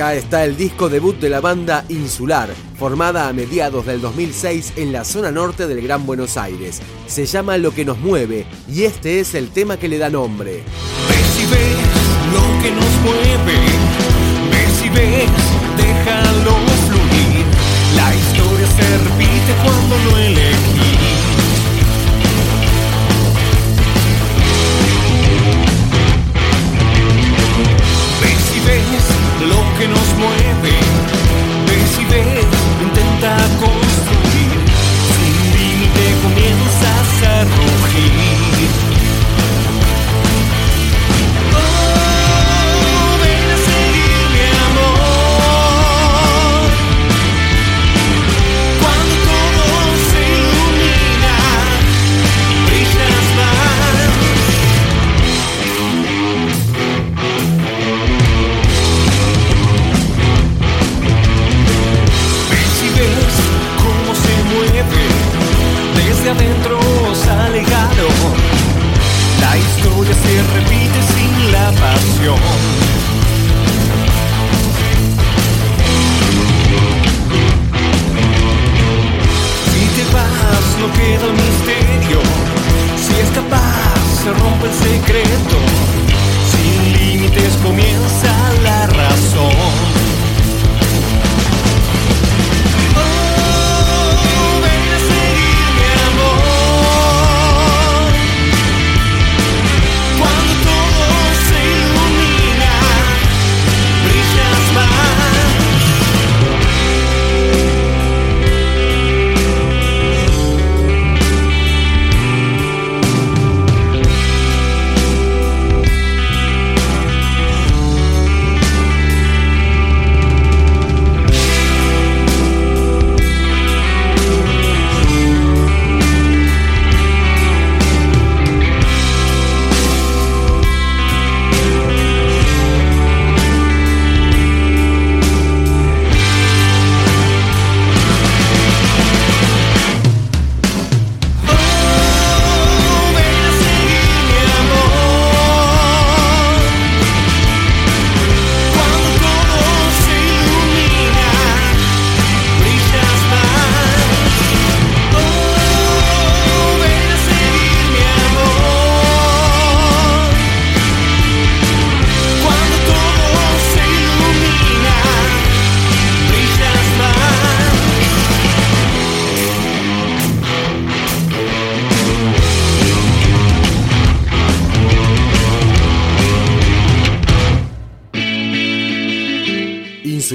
Acá está el disco debut de la banda Insular, formada a mediados del 2006 en la zona norte del Gran Buenos Aires. Se llama Lo que nos mueve y este es el tema que le da nombre. Ves y ves lo que nos mueve, ves y ves, déjalo fluir. La historia se repite cuando lo elegí. Lo que nos mueve,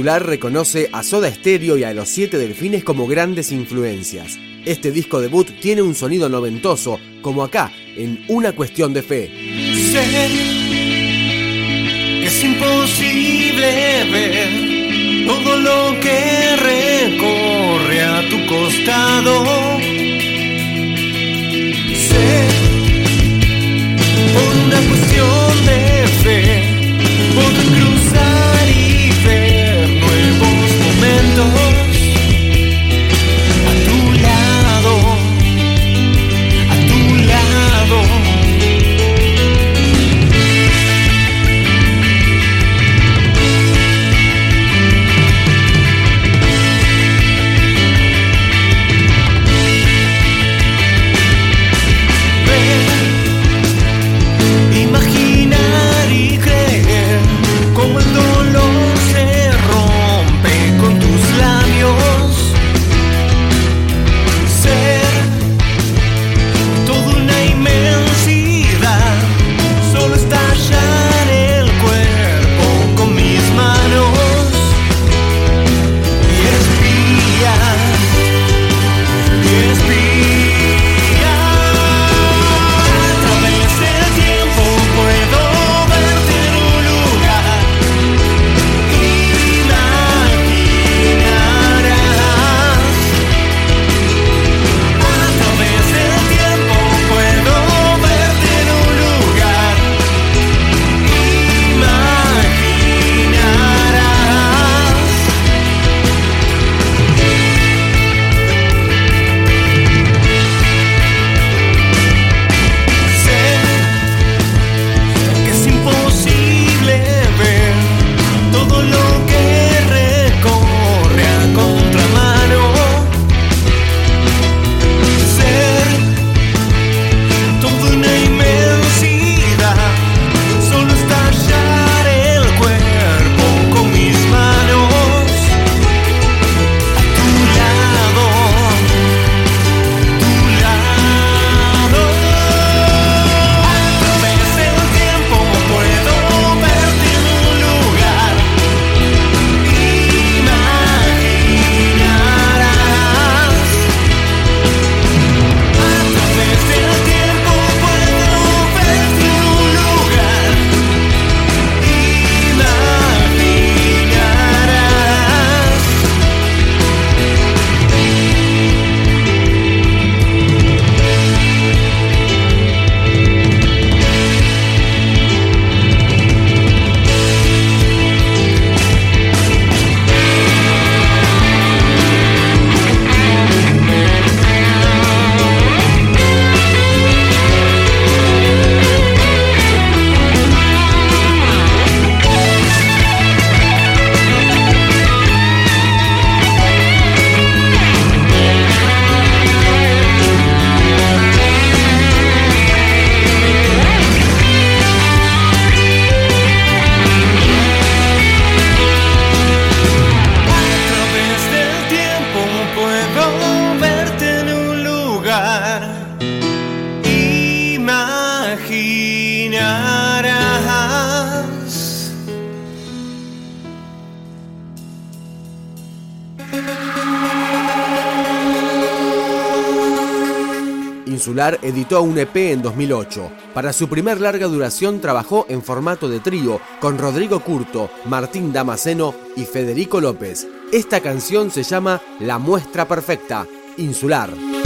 Reconoce a Soda Stereo y a los Siete Delfines como grandes influencias. Este disco debut tiene un sonido noventoso, como acá, en Una Cuestión de Fe. Sé es imposible ver todo lo que recorre a tu costado. Insular editó un EP en 2008. Para su primer larga duración trabajó en formato de trío con Rodrigo Curto, Martín Damasceno y Federico López. Esta canción se llama La Muestra Perfecta, Insular.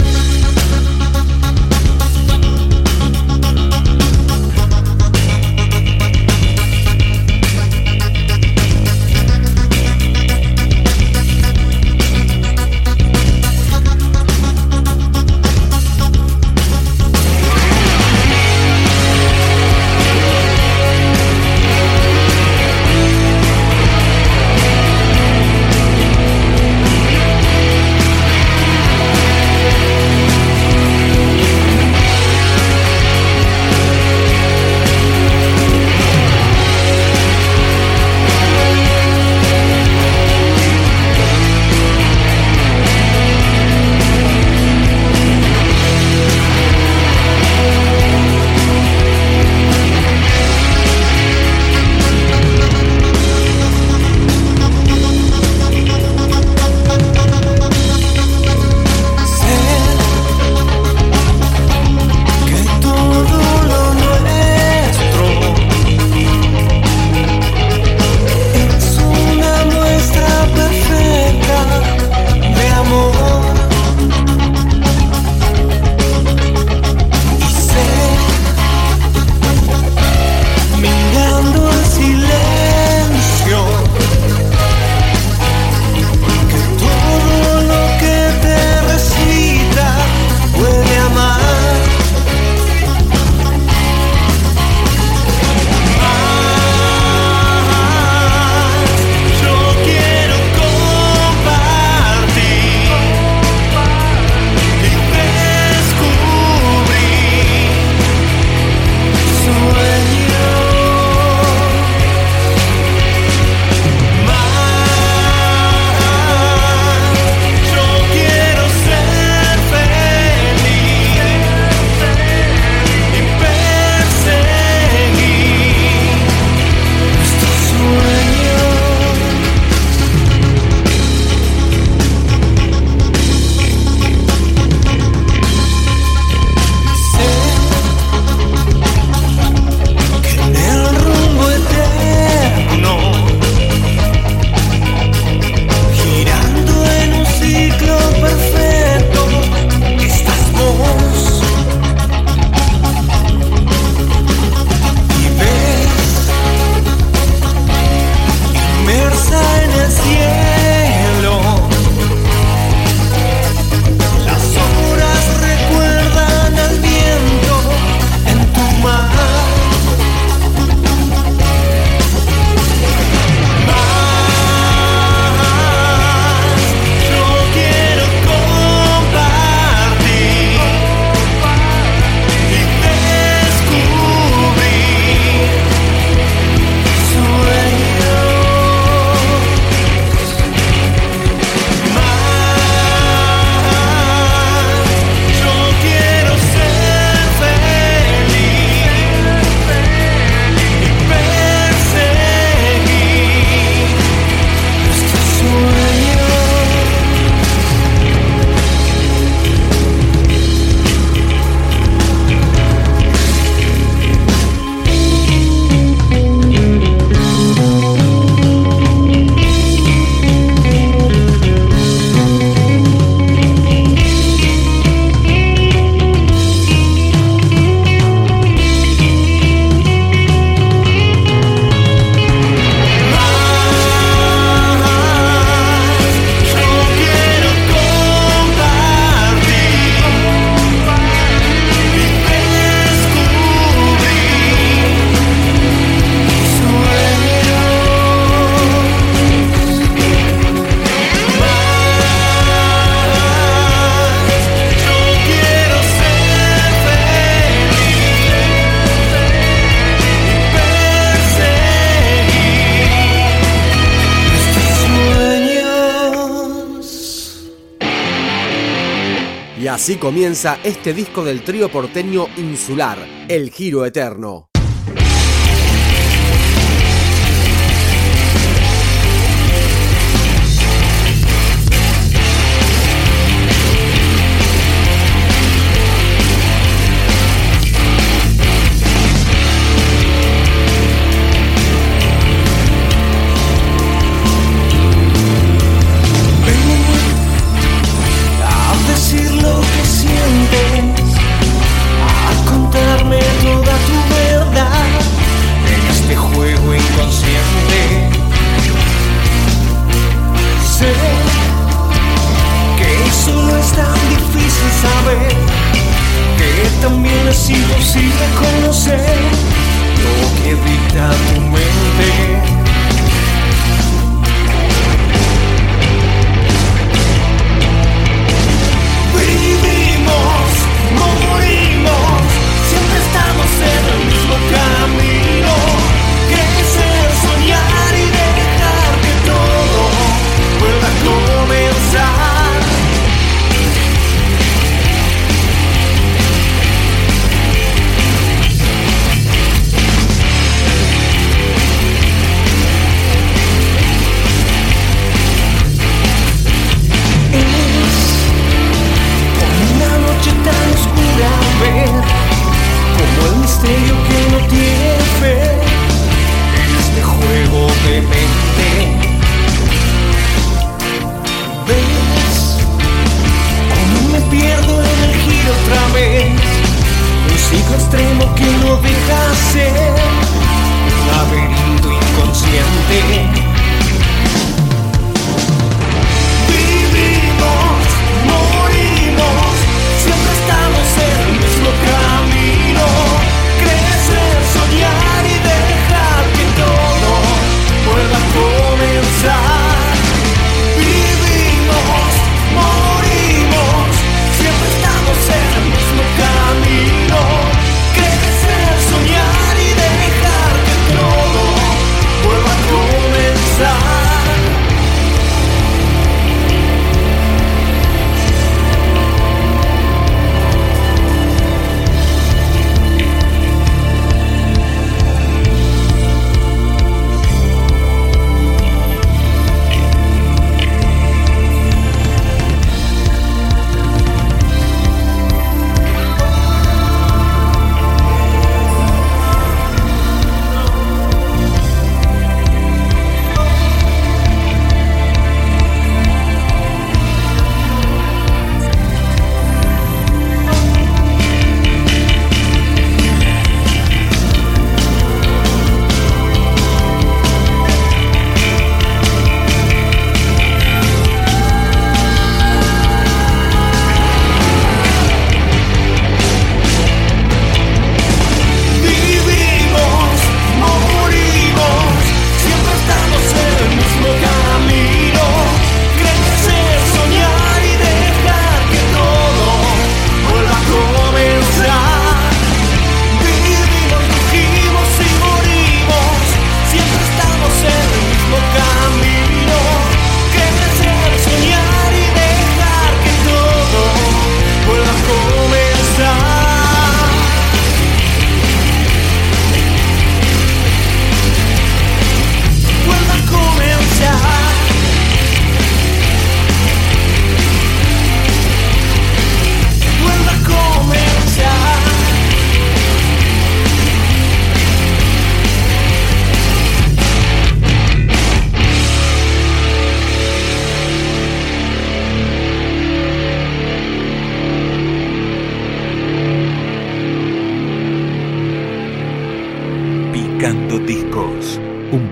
Así comienza este disco del trío porteño insular, El Giro Eterno.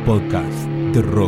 Podcast de rock.com.ar.